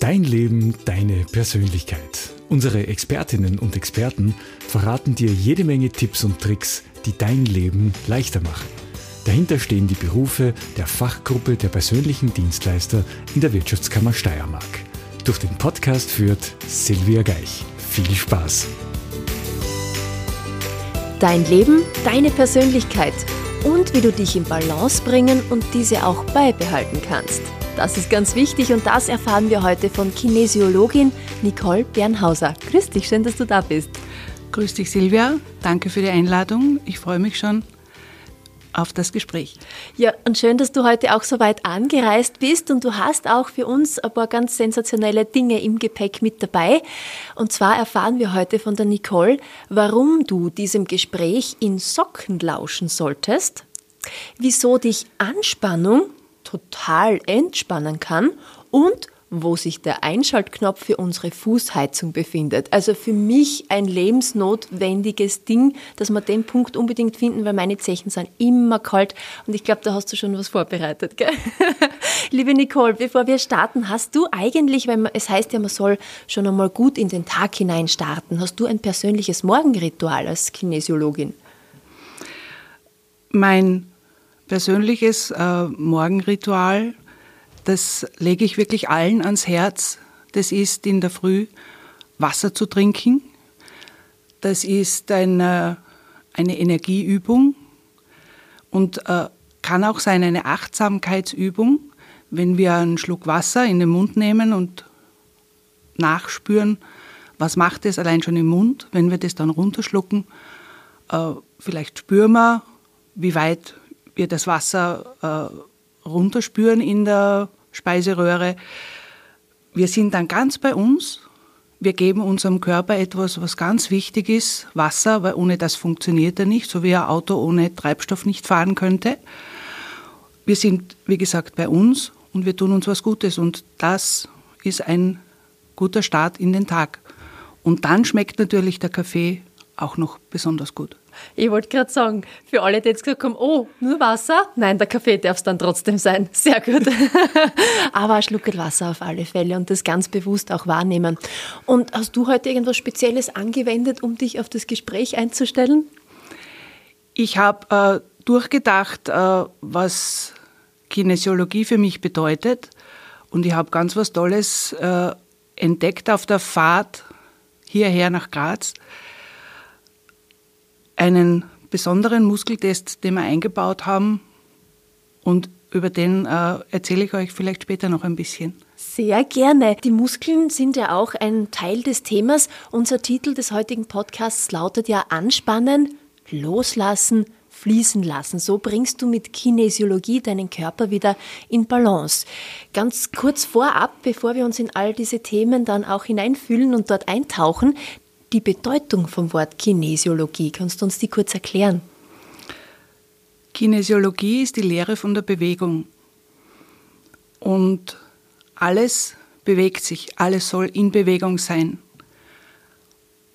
Dein Leben, deine Persönlichkeit. Unsere Expertinnen und Experten verraten dir jede Menge Tipps und Tricks, die dein Leben leichter machen. Dahinter stehen die Berufe der Fachgruppe der persönlichen Dienstleister in der Wirtschaftskammer Steiermark. Durch den Podcast führt Silvia Geich. Viel Spaß! Dein Leben, deine Persönlichkeit und wie du dich in Balance bringen und diese auch beibehalten kannst. Das ist ganz wichtig und das erfahren wir heute von Kinesiologin Nicole Bernhauser. Grüß dich, schön, dass du da bist. Grüß dich, Silvia. Danke für die Einladung. Ich freue mich schon auf das Gespräch. Ja, und schön, dass du heute auch so weit angereist bist und du hast auch für uns ein paar ganz sensationelle Dinge im Gepäck mit dabei. Und zwar erfahren wir heute von der Nicole, warum du diesem Gespräch in Socken lauschen solltest, wieso dich Anspannung total entspannen kann und wo sich der Einschaltknopf für unsere Fußheizung befindet. Also für mich ein lebensnotwendiges Ding, dass wir den Punkt unbedingt finden, weil meine Zechen sind immer kalt und ich glaube, da hast du schon was vorbereitet. Gell? Liebe Nicole, bevor wir starten, hast du eigentlich, weil es heißt ja, man soll schon einmal gut in den Tag hinein starten, hast du ein persönliches Morgenritual als Kinesiologin? Mein persönliches äh, Morgenritual, das lege ich wirklich allen ans Herz. Das ist in der Früh Wasser zu trinken. Das ist eine, eine Energieübung und äh, kann auch sein eine Achtsamkeitsübung, wenn wir einen Schluck Wasser in den Mund nehmen und nachspüren, was macht es allein schon im Mund, wenn wir das dann runterschlucken. Äh, vielleicht spüren wir, wie weit wir das Wasser äh, runterspüren in der Speiseröhre. Wir sind dann ganz bei uns. Wir geben unserem Körper etwas, was ganz wichtig ist, Wasser, weil ohne das funktioniert er nicht, so wie ein Auto ohne Treibstoff nicht fahren könnte. Wir sind, wie gesagt, bei uns und wir tun uns was Gutes und das ist ein guter Start in den Tag. Und dann schmeckt natürlich der Kaffee auch noch besonders gut. Ich wollte gerade sagen, für alle, die jetzt gesagt haben, oh, nur Wasser? Nein, der Kaffee darf es dann trotzdem sein. Sehr gut. Aber ein Schluck Wasser auf alle Fälle und das ganz bewusst auch wahrnehmen. Und hast du heute irgendwas Spezielles angewendet, um dich auf das Gespräch einzustellen? Ich habe äh, durchgedacht, äh, was Kinesiologie für mich bedeutet. Und ich habe ganz was Tolles äh, entdeckt auf der Fahrt hierher nach Graz einen besonderen Muskeltest, den wir eingebaut haben und über den äh, erzähle ich euch vielleicht später noch ein bisschen. Sehr gerne. Die Muskeln sind ja auch ein Teil des Themas. Unser Titel des heutigen Podcasts lautet ja Anspannen, Loslassen, Fließen lassen. So bringst du mit Kinesiologie deinen Körper wieder in Balance. Ganz kurz vorab, bevor wir uns in all diese Themen dann auch hineinfühlen und dort eintauchen, die Bedeutung vom Wort Kinesiologie. Kannst du uns die kurz erklären? Kinesiologie ist die Lehre von der Bewegung. Und alles bewegt sich, alles soll in Bewegung sein.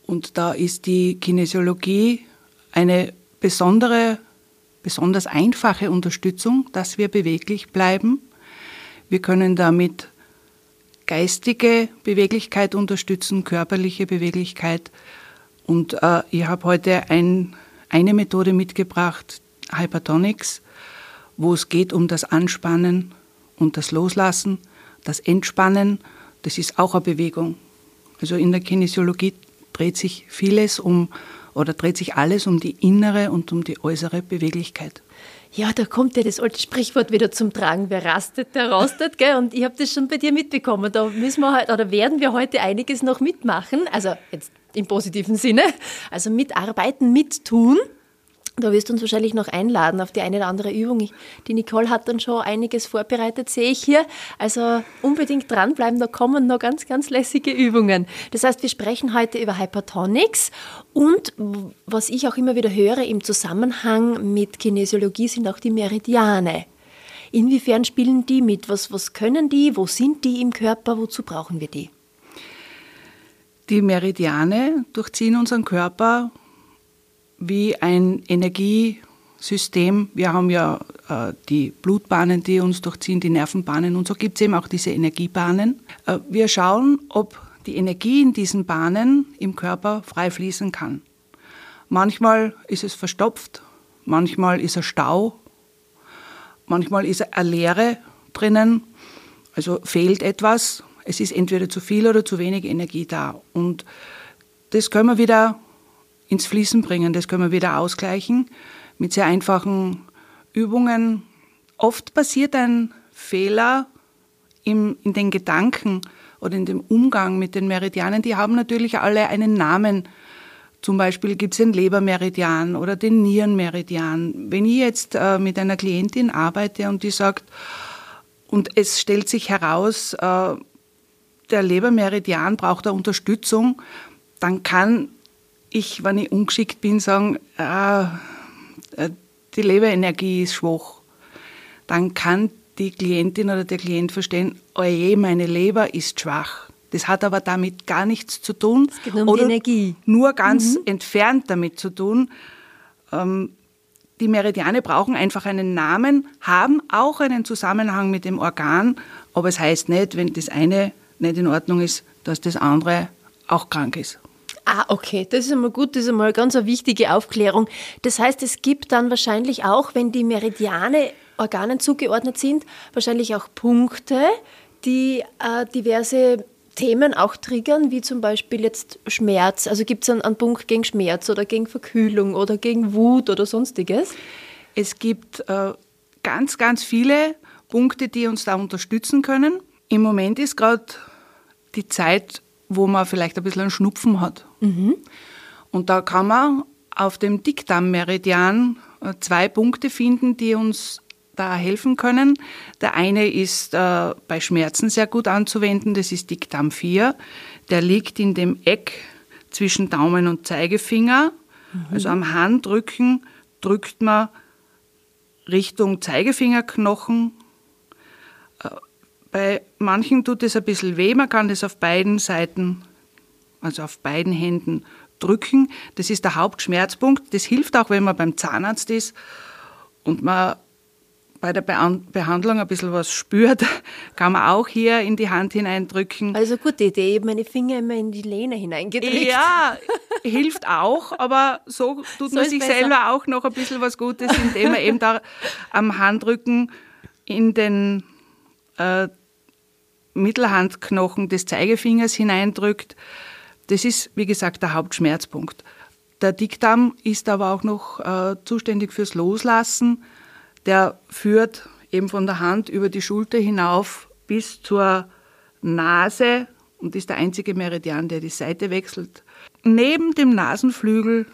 Und da ist die Kinesiologie eine besondere, besonders einfache Unterstützung, dass wir beweglich bleiben. Wir können damit geistige Beweglichkeit unterstützen, körperliche Beweglichkeit. Und äh, ich habe heute ein, eine Methode mitgebracht, Hypertonics, wo es geht um das Anspannen und das Loslassen, das Entspannen. Das ist auch eine Bewegung. Also in der Kinesiologie dreht sich vieles um oder dreht sich alles um die innere und um die äußere Beweglichkeit. Ja, da kommt ja das alte Sprichwort wieder zum Tragen. Wer rastet, der rostet, gell? Und ich habe das schon bei dir mitbekommen. Da müssen wir heute, oder werden wir heute einiges noch mitmachen. Also jetzt im positiven Sinne. Also mitarbeiten, mittun. Da wirst du uns wahrscheinlich noch einladen auf die eine oder andere Übung. Die Nicole hat dann schon einiges vorbereitet, sehe ich hier. Also unbedingt dranbleiben, da kommen noch ganz, ganz lässige Übungen. Das heißt, wir sprechen heute über Hypertonics und was ich auch immer wieder höre im Zusammenhang mit Kinesiologie sind auch die Meridiane. Inwiefern spielen die mit? Was, was können die? Wo sind die im Körper? Wozu brauchen wir die? Die Meridiane durchziehen unseren Körper wie ein Energie, System. Wir haben ja äh, die Blutbahnen, die uns durchziehen, die Nervenbahnen und so gibt es eben auch diese Energiebahnen. Äh, wir schauen, ob die Energie in diesen Bahnen im Körper frei fließen kann. Manchmal ist es verstopft, manchmal ist er Stau, manchmal ist eine Leere drinnen, also fehlt etwas. Es ist entweder zu viel oder zu wenig Energie da. Und das können wir wieder ins Fließen bringen, das können wir wieder ausgleichen mit sehr einfachen Übungen. Oft passiert ein Fehler im, in den Gedanken oder in dem Umgang mit den Meridianen. Die haben natürlich alle einen Namen. Zum Beispiel gibt es den Lebermeridian oder den Nierenmeridian. Wenn ich jetzt äh, mit einer Klientin arbeite und die sagt, und es stellt sich heraus, äh, der Lebermeridian braucht eine Unterstützung, dann kann ich, wenn ich ungeschickt bin, sagen, äh, äh, die Leberenergie ist schwach, dann kann die Klientin oder der Klient verstehen, oje, meine Leber ist schwach. Das hat aber damit gar nichts zu tun. Es geht nur um oder die Energie. Nur ganz mhm. entfernt damit zu tun. Ähm, die Meridiane brauchen einfach einen Namen, haben auch einen Zusammenhang mit dem Organ, aber es heißt nicht, wenn das eine nicht in Ordnung ist, dass das andere auch krank ist. Ah, okay, das ist einmal gut, das ist einmal ganz eine wichtige Aufklärung. Das heißt, es gibt dann wahrscheinlich auch, wenn die Meridiane Organen zugeordnet sind, wahrscheinlich auch Punkte, die äh, diverse Themen auch triggern, wie zum Beispiel jetzt Schmerz. Also gibt es einen, einen Punkt gegen Schmerz oder gegen Verkühlung oder gegen Wut oder sonstiges? Es gibt äh, ganz, ganz viele Punkte, die uns da unterstützen können. Im Moment ist gerade die Zeit, wo man vielleicht ein bisschen einen Schnupfen hat. Mhm. Und da kann man auf dem Dickdarmmeridian äh, zwei Punkte finden, die uns da helfen können. Der eine ist äh, bei Schmerzen sehr gut anzuwenden, das ist Dickdarm 4. Der liegt in dem Eck zwischen Daumen und Zeigefinger. Mhm. Also am Handrücken drückt man Richtung Zeigefingerknochen. Äh, bei manchen tut es ein bisschen weh, man kann das auf beiden Seiten also auf beiden Händen drücken. Das ist der Hauptschmerzpunkt. Das hilft auch, wenn man beim Zahnarzt ist und man bei der Behandlung ein bisschen was spürt, kann man auch hier in die Hand hineindrücken. Also gute Idee, ich habe meine Finger immer in die Lehne hineingedrückt. Ja, hilft auch, aber so tut so man sich besser. selber auch noch ein bisschen was Gutes, indem man eben da am Handrücken in den äh, Mittelhandknochen des Zeigefingers hineindrückt. Das ist, wie gesagt, der Hauptschmerzpunkt. Der Dickdarm ist aber auch noch äh, zuständig fürs Loslassen. Der führt eben von der Hand über die Schulter hinauf bis zur Nase und ist der einzige Meridian, der die Seite wechselt. Neben dem Nasenflügel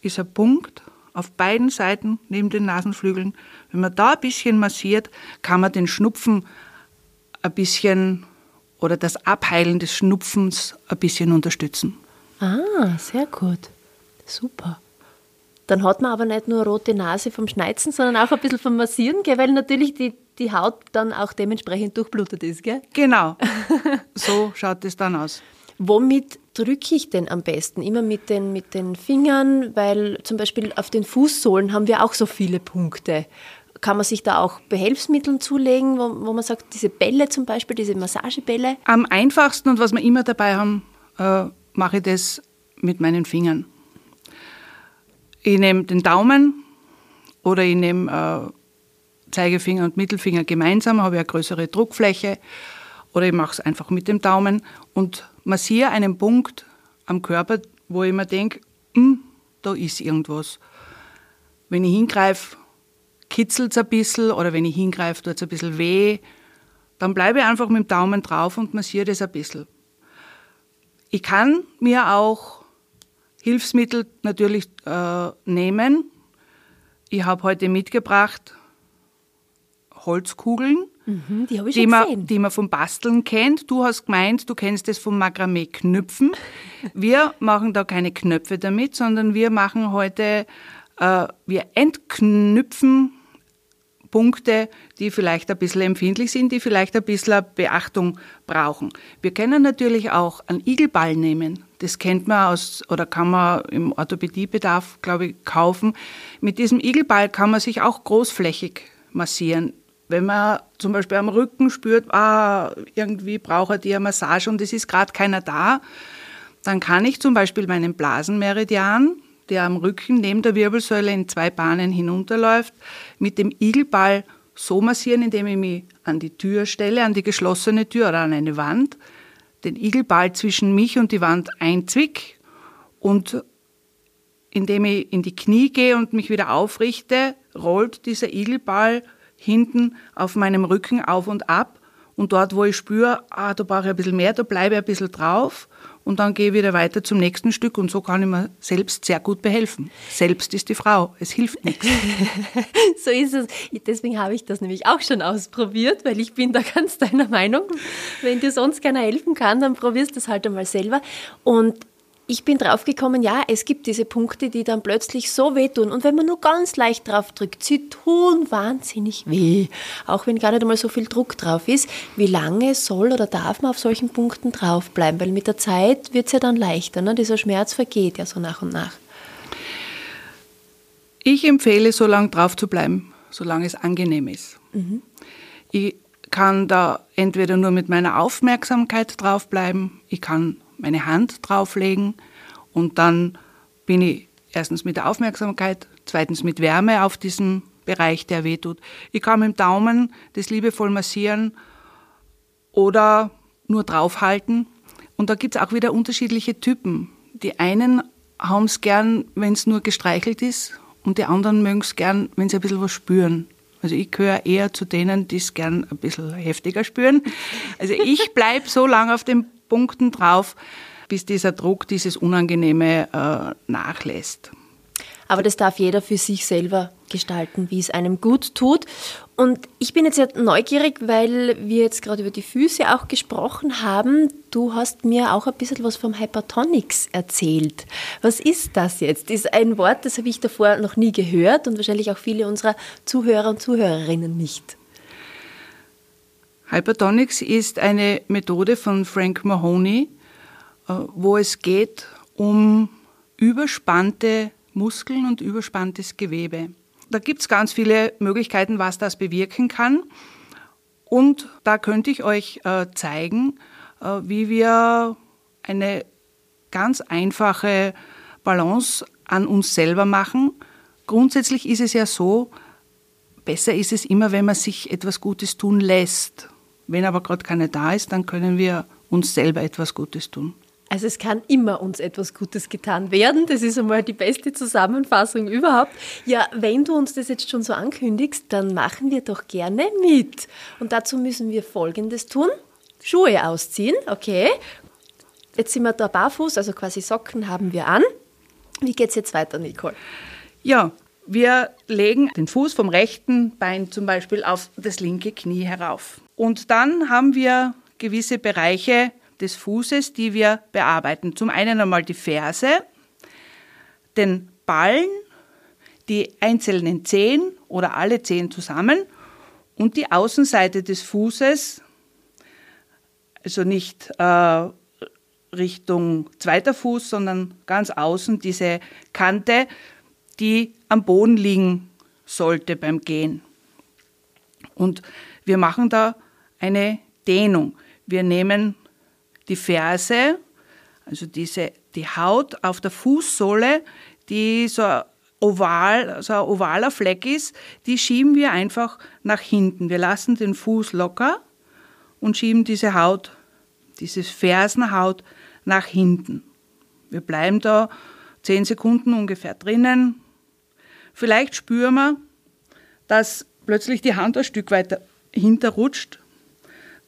ist ein Punkt auf beiden Seiten neben den Nasenflügeln. Wenn man da ein bisschen massiert, kann man den Schnupfen ein bisschen oder das Abheilen des Schnupfens ein bisschen unterstützen. Ah, sehr gut. Super. Dann hat man aber nicht nur rote Nase vom Schneizen, sondern auch ein bisschen vom Massieren, gell? weil natürlich die, die Haut dann auch dementsprechend durchblutet ist. Gell? Genau, so schaut es dann aus. Womit drücke ich denn am besten? Immer mit den, mit den Fingern, weil zum Beispiel auf den Fußsohlen haben wir auch so viele Punkte. Kann man sich da auch Behelfsmittel zulegen, wo, wo man sagt, diese Bälle zum Beispiel, diese Massagebälle? Am einfachsten und was wir immer dabei haben, äh, mache ich das mit meinen Fingern. Ich nehme den Daumen oder ich nehme äh, Zeigefinger und Mittelfinger gemeinsam, habe ich eine größere Druckfläche oder ich mache es einfach mit dem Daumen und massiere einen Punkt am Körper, wo ich mir denke, hm, da ist irgendwas. Wenn ich hingreife, kitzelt es ein bisschen oder wenn ich hingreife, tut es ein bisschen weh. Dann bleibe ich einfach mit dem Daumen drauf und massiere das ein bisschen. Ich kann mir auch Hilfsmittel natürlich äh, nehmen. Ich habe heute mitgebracht Holzkugeln, mhm, die, die, man, die man vom Basteln kennt. Du hast gemeint, du kennst das vom Makramee-Knüpfen. Wir machen da keine Knöpfe damit, sondern wir machen heute, äh, wir entknüpfen Punkte, die vielleicht ein bisschen empfindlich sind, die vielleicht ein bisschen Beachtung brauchen. Wir können natürlich auch einen Igelball nehmen. Das kennt man aus, oder kann man im Orthopädiebedarf, glaube ich, kaufen. Mit diesem Igelball kann man sich auch großflächig massieren. Wenn man zum Beispiel am Rücken spürt, ah, irgendwie braucht er eine Massage und es ist gerade keiner da, dann kann ich zum Beispiel meinen Blasenmeridian, der am Rücken neben der Wirbelsäule in zwei Bahnen hinunterläuft, mit dem Igelball so massieren, indem ich mich an die Tür stelle, an die geschlossene Tür oder an eine Wand, den Igelball zwischen mich und die Wand einzwick und indem ich in die Knie gehe und mich wieder aufrichte, rollt dieser Igelball hinten auf meinem Rücken auf und ab. Und dort, wo ich spüre, ah, da brauche ich ein bisschen mehr, da bleibe ich ein bisschen drauf und dann gehe ich wieder weiter zum nächsten Stück und so kann ich mir selbst sehr gut behelfen. Selbst ist die Frau, es hilft nichts. so ist es. Deswegen habe ich das nämlich auch schon ausprobiert, weil ich bin da ganz deiner Meinung. Wenn dir sonst keiner helfen kann, dann probierst du es halt einmal selber. Und ich bin draufgekommen, ja, es gibt diese Punkte, die dann plötzlich so wehtun. Und wenn man nur ganz leicht drauf drückt, sie tun wahnsinnig weh. Auch wenn gar nicht einmal so viel Druck drauf ist. Wie lange soll oder darf man auf solchen Punkten draufbleiben? Weil mit der Zeit wird es ja dann leichter. Ne? Dieser Schmerz vergeht ja so nach und nach. Ich empfehle, so lange drauf zu bleiben, solange es angenehm ist. Mhm. Ich kann da entweder nur mit meiner Aufmerksamkeit draufbleiben, ich kann meine Hand drauflegen und dann bin ich erstens mit der Aufmerksamkeit, zweitens mit Wärme auf diesem Bereich, der wehtut. Ich kann mit dem Daumen das liebevoll massieren oder nur draufhalten. Und da gibt es auch wieder unterschiedliche Typen. Die einen haben es gern, wenn es nur gestreichelt ist und die anderen mögen es gern, wenn sie ein bisschen was spüren. Also ich gehöre eher zu denen, die es gern ein bisschen heftiger spüren. Also ich bleibe so lange auf den Punkten drauf, bis dieser Druck, dieses Unangenehme äh, nachlässt. Aber das darf jeder für sich selber gestalten, wie es einem gut tut. Und ich bin jetzt sehr neugierig, weil wir jetzt gerade über die Füße auch gesprochen haben. Du hast mir auch ein bisschen was vom Hypertonics erzählt. Was ist das jetzt? Ist ein Wort, das habe ich davor noch nie gehört und wahrscheinlich auch viele unserer Zuhörer und Zuhörerinnen nicht. Hypertonics ist eine Methode von Frank Mahoney, äh, wo es geht um überspannte Muskeln und überspanntes Gewebe. Da gibt es ganz viele Möglichkeiten, was das bewirken kann. Und da könnte ich euch äh, zeigen, äh, wie wir eine ganz einfache Balance an uns selber machen. Grundsätzlich ist es ja so, besser ist es immer, wenn man sich etwas Gutes tun lässt. Wenn aber gerade keiner da ist, dann können wir uns selber etwas Gutes tun. Also es kann immer uns etwas Gutes getan werden. Das ist einmal die beste Zusammenfassung überhaupt. Ja, wenn du uns das jetzt schon so ankündigst, dann machen wir doch gerne mit. Und dazu müssen wir Folgendes tun. Schuhe ausziehen, okay. Jetzt sind wir da barfuß, also quasi Socken haben wir an. Wie geht's jetzt weiter, Nicole? Ja, wir legen den Fuß vom rechten Bein zum Beispiel auf das linke Knie herauf. Und dann haben wir gewisse Bereiche des Fußes, die wir bearbeiten. Zum einen einmal die Ferse, den Ballen, die einzelnen Zehen oder alle Zehen zusammen und die Außenseite des Fußes, also nicht äh, Richtung zweiter Fuß, sondern ganz außen diese Kante, die am Boden liegen sollte beim Gehen. Und wir machen da eine Dehnung. Wir nehmen die Ferse, also diese, die Haut auf der Fußsohle, die so oval, so ein ovaler Fleck ist, die schieben wir einfach nach hinten. Wir lassen den Fuß locker und schieben diese Haut, diese Fersenhaut nach hinten. Wir bleiben da zehn Sekunden ungefähr drinnen. Vielleicht spüren wir, dass plötzlich die Hand ein Stück weiter hinterrutscht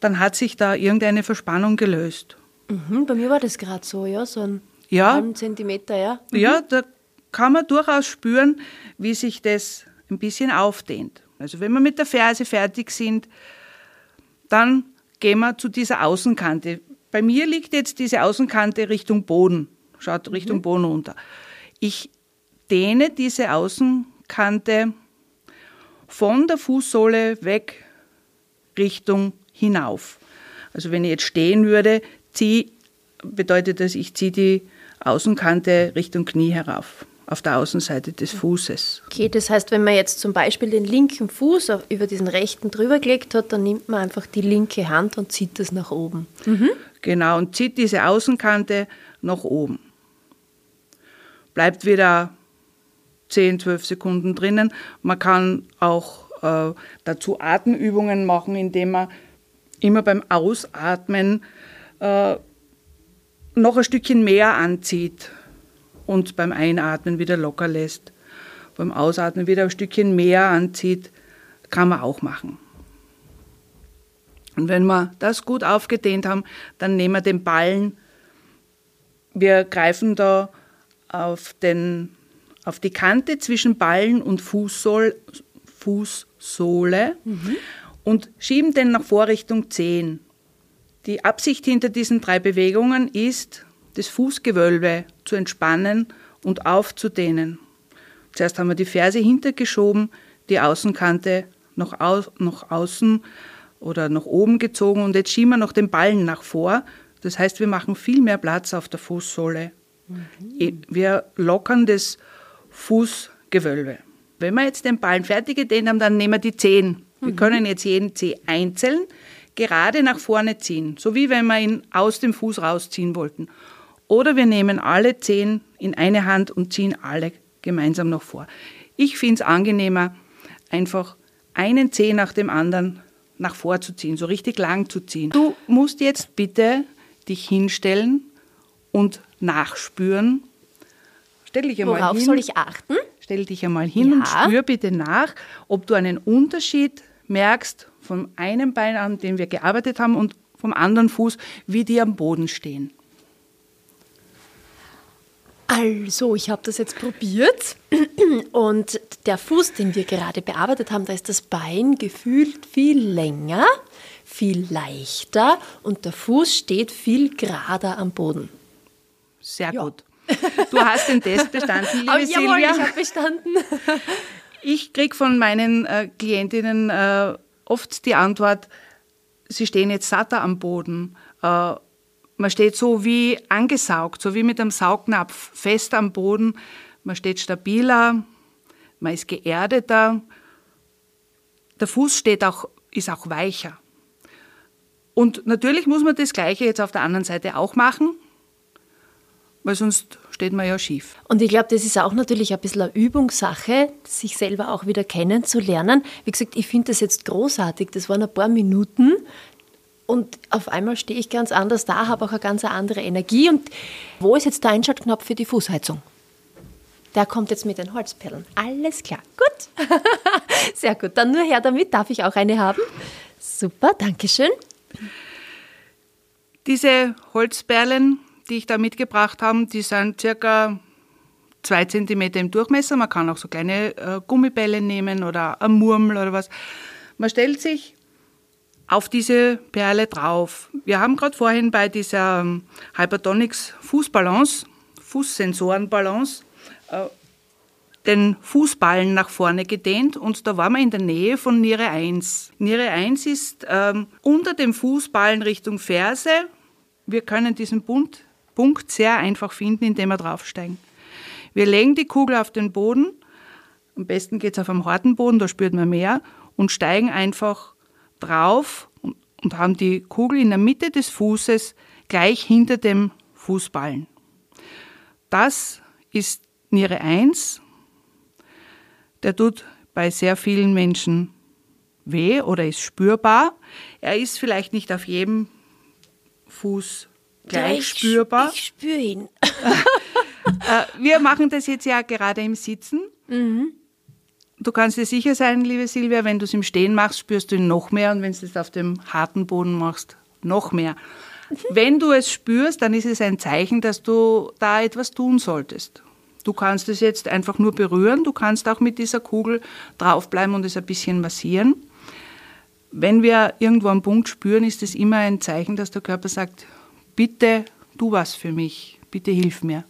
dann hat sich da irgendeine Verspannung gelöst. Mhm, bei mir war das gerade so, ja, so ein ja, halben Zentimeter, ja. Mhm. Ja, da kann man durchaus spüren, wie sich das ein bisschen aufdehnt. Also wenn wir mit der Ferse fertig sind, dann gehen wir zu dieser Außenkante. Bei mir liegt jetzt diese Außenkante Richtung Boden, schaut Richtung mhm. Boden runter. Ich dehne diese Außenkante von der Fußsohle weg Richtung hinauf. Also wenn ich jetzt stehen würde, zieh, bedeutet das, ich ziehe die Außenkante Richtung Knie herauf, auf der Außenseite des Fußes. Okay, das heißt, wenn man jetzt zum Beispiel den linken Fuß über diesen rechten drüber gelegt hat, dann nimmt man einfach die linke Hand und zieht das nach oben. Mhm. Genau, und zieht diese Außenkante nach oben. Bleibt wieder 10, 12 Sekunden drinnen. Man kann auch äh, dazu Atemübungen machen, indem man immer beim Ausatmen äh, noch ein Stückchen mehr anzieht und beim Einatmen wieder locker lässt. Beim Ausatmen wieder ein Stückchen mehr anzieht, kann man auch machen. Und wenn wir das gut aufgedehnt haben, dann nehmen wir den Ballen. Wir greifen da auf, den, auf die Kante zwischen Ballen und Fußsohl, Fußsohle mhm. und schieben den nach Vorrichtung 10. Die Absicht hinter diesen drei Bewegungen ist, das Fußgewölbe zu entspannen und aufzudehnen. Zuerst haben wir die Ferse hintergeschoben, die Außenkante nach, au nach außen oder nach oben gezogen und jetzt schieben wir noch den Ballen nach vor. Das heißt, wir machen viel mehr Platz auf der Fußsohle. Mhm. Wir lockern das Fußgewölbe. Wenn wir jetzt den Ballen fertig gedehnt haben, dann nehmen wir die Zehen. Wir mhm. können jetzt jeden Zeh einzeln gerade nach vorne ziehen, so wie wenn wir ihn aus dem Fuß rausziehen wollten. Oder wir nehmen alle Zehen in eine Hand und ziehen alle gemeinsam nach vor. Ich finde es angenehmer, einfach einen Zeh nach dem anderen nach vorzuziehen, so richtig lang zu ziehen. Du musst jetzt bitte dich hinstellen und nachspüren. Stell dich einmal Worauf hin. soll ich achten? Stell dich einmal hin ja. und spür bitte nach, ob du einen Unterschied merkst vom einen Bein an, dem wir gearbeitet haben, und vom anderen Fuß, wie die am Boden stehen. Also, ich habe das jetzt probiert und der Fuß, den wir gerade bearbeitet haben, da ist das Bein gefühlt viel länger, viel leichter und der Fuß steht viel gerader am Boden. Sehr ja. gut. Du hast den Test bestanden, liebe Aber Silvia. ich habe bestanden. Ich kriege von meinen äh, Klientinnen äh, oft die Antwort, sie stehen jetzt satter am Boden. Äh, man steht so wie angesaugt, so wie mit einem Saugnapf fest am Boden. Man steht stabiler, man ist geerdeter. Der Fuß steht auch, ist auch weicher. Und natürlich muss man das Gleiche jetzt auf der anderen Seite auch machen, weil sonst steht man ja schief. Und ich glaube, das ist auch natürlich ein bisschen eine Übungssache, sich selber auch wieder kennenzulernen. Wie gesagt, ich finde das jetzt großartig. Das waren ein paar Minuten und auf einmal stehe ich ganz anders da, habe auch eine ganz andere Energie. Und wo ist jetzt der Einschaltknopf für die Fußheizung? Der kommt jetzt mit den Holzperlen. Alles klar. Gut. Sehr gut. Dann nur her damit. Darf ich auch eine haben? Super, danke schön. Diese Holzperlen die ich da mitgebracht habe, die sind circa zwei Zentimeter im Durchmesser. Man kann auch so kleine äh, Gummibälle nehmen oder ein Murmel oder was. Man stellt sich auf diese Perle drauf. Wir haben gerade vorhin bei dieser ähm, Hypertonics Fußbalance, Fußsensorenbalance, äh, den Fußballen nach vorne gedehnt und da waren wir in der Nähe von Niere 1. Niere 1 ist ähm, unter dem Fußballen Richtung Ferse. Wir können diesen Bund Punkt sehr einfach finden, indem wir draufsteigen. Wir legen die Kugel auf den Boden, am besten geht es auf einem harten Boden, da spürt man mehr, und steigen einfach drauf und, und haben die Kugel in der Mitte des Fußes gleich hinter dem Fußballen. Das ist Niere 1. Der tut bei sehr vielen Menschen weh oder ist spürbar. Er ist vielleicht nicht auf jedem Fuß gleich ich, spürbar. Ich spüre ihn. Äh, wir machen das jetzt ja gerade im Sitzen. Mhm. Du kannst dir sicher sein, liebe Silvia, wenn du es im Stehen machst, spürst du ihn noch mehr und wenn du es auf dem harten Boden machst, noch mehr. Wenn du es spürst, dann ist es ein Zeichen, dass du da etwas tun solltest. Du kannst es jetzt einfach nur berühren, du kannst auch mit dieser Kugel draufbleiben und es ein bisschen massieren. Wenn wir irgendwo einen Punkt spüren, ist es immer ein Zeichen, dass der Körper sagt, bitte tu was für mich, bitte hilf mir.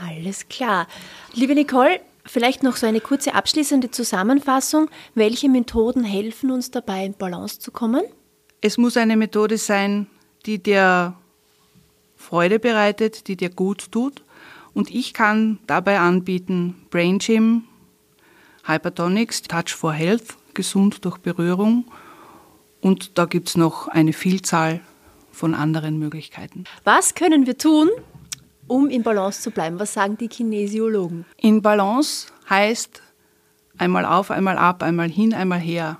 Alles klar. Liebe Nicole, Vielleicht noch so eine kurze abschließende Zusammenfassung. Welche Methoden helfen uns dabei, in Balance zu kommen? Es muss eine Methode sein, die dir Freude bereitet, die dir gut tut. Und ich kann dabei anbieten Brain Gym, Hypertonics, Touch for Health, gesund durch Berührung. Und da gibt es noch eine Vielzahl von anderen Möglichkeiten. Was können wir tun, um in Balance zu bleiben? Was sagen die Kinesiologen? In Balance heißt einmal auf, einmal ab, einmal hin, einmal her.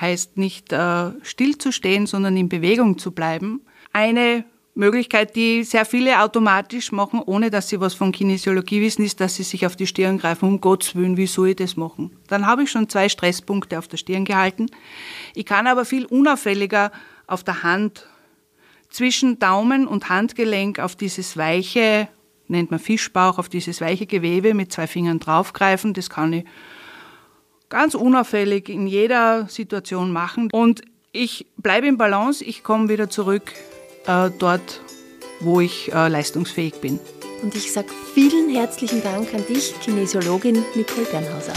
Heißt nicht äh, stillzustehen, sondern in Bewegung zu bleiben. Eine Möglichkeit, die sehr viele automatisch machen, ohne dass sie was von Kinesiologie wissen, ist, dass sie sich auf die Stirn greifen. Um Gottes Willen, wie soll ich das machen? Dann habe ich schon zwei Stresspunkte auf der Stirn gehalten. Ich kann aber viel unauffälliger auf der Hand zwischen Daumen und Handgelenk auf dieses weiche, nennt man Fischbauch, auf dieses weiche Gewebe mit zwei Fingern draufgreifen. Das kann ich ganz unauffällig in jeder Situation machen. Und ich bleibe im Balance, ich komme wieder zurück äh, dort, wo ich äh, leistungsfähig bin. Und ich sage vielen herzlichen Dank an dich, Kinesiologin Nicole Bernhauser.